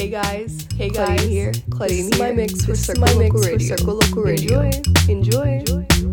Hey guys, hey guys, Claudine here. Claudine This is here. my mix for This is Circle my Local mix for Circoloco Radio. Enjoy. Enjoy. Enjoy.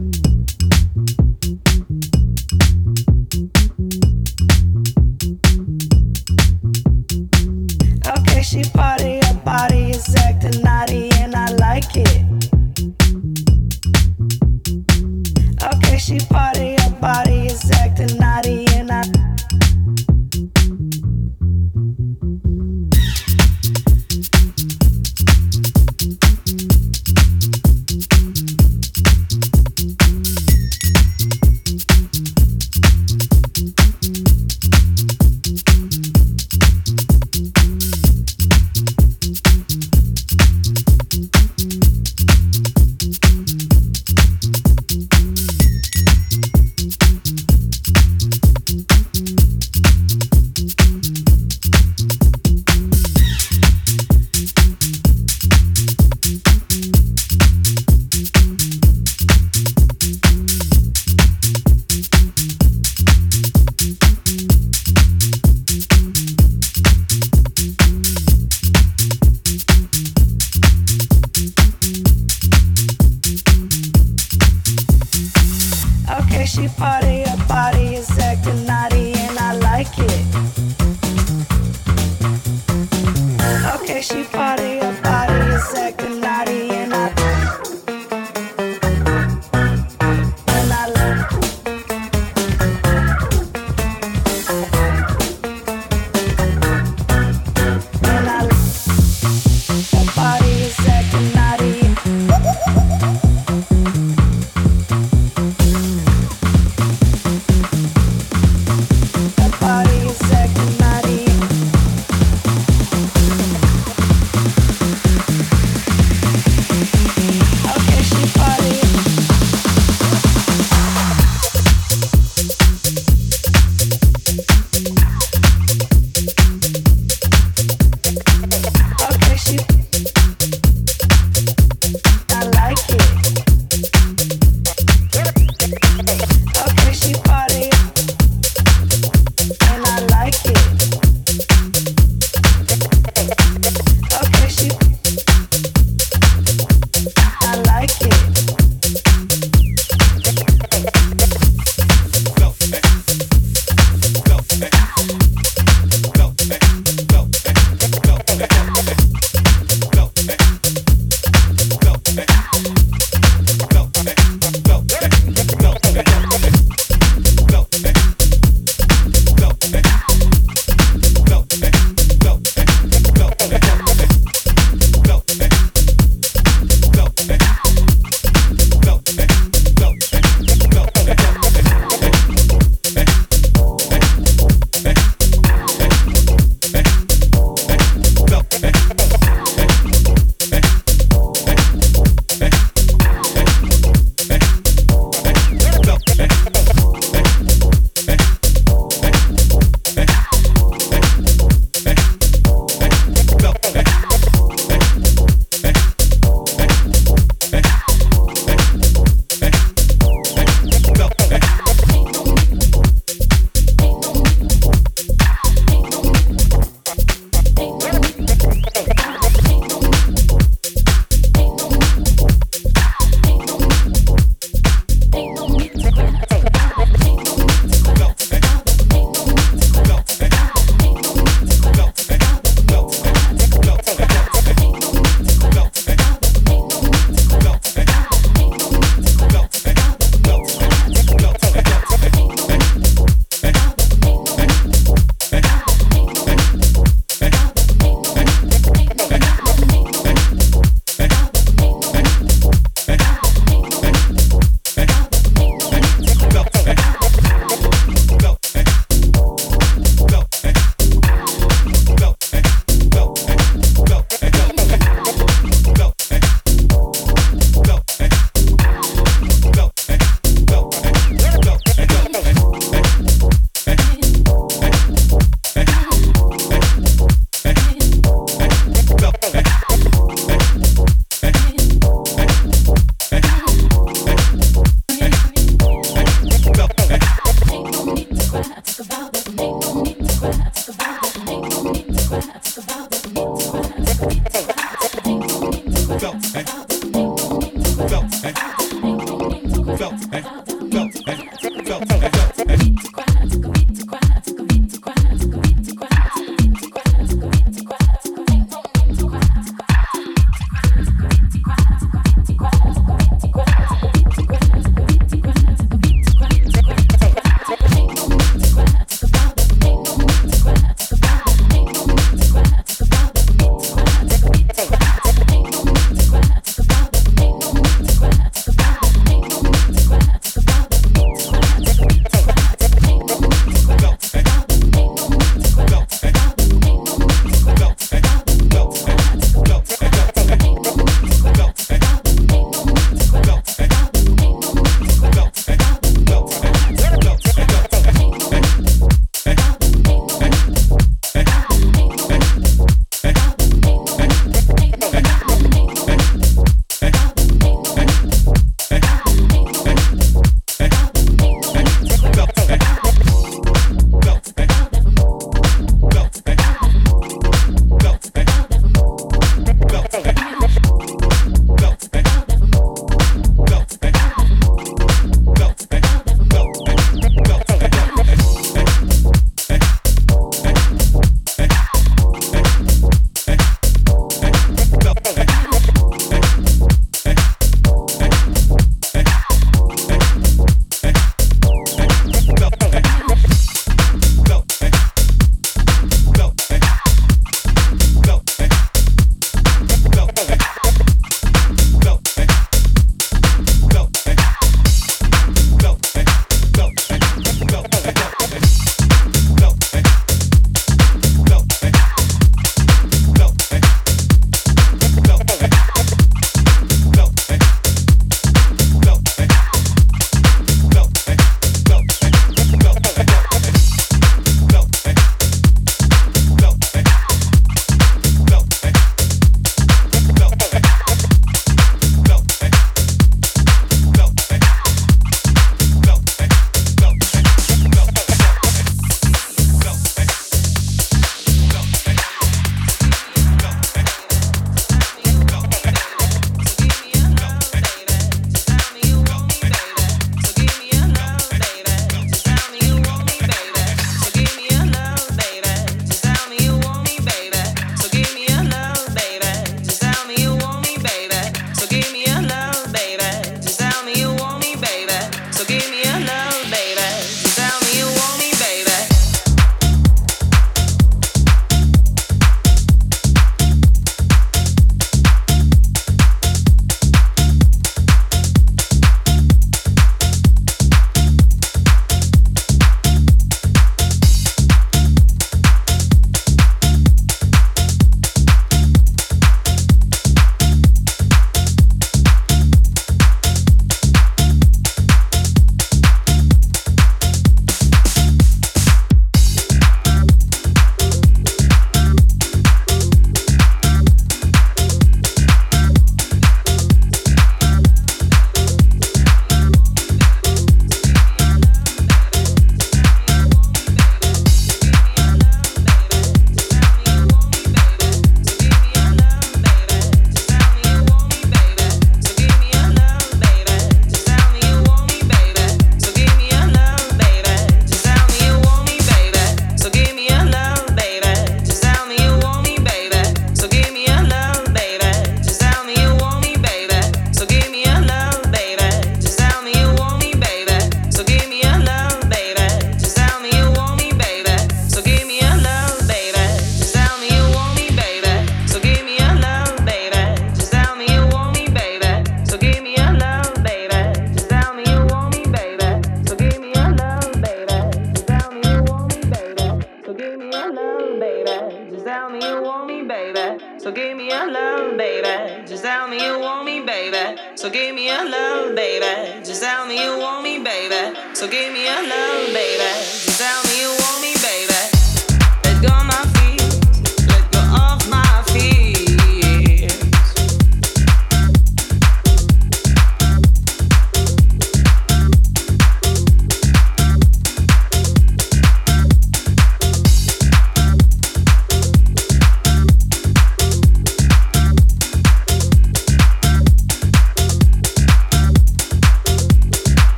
baby. Just tell me you want me, baby. So give me your love, baby. Just tell me you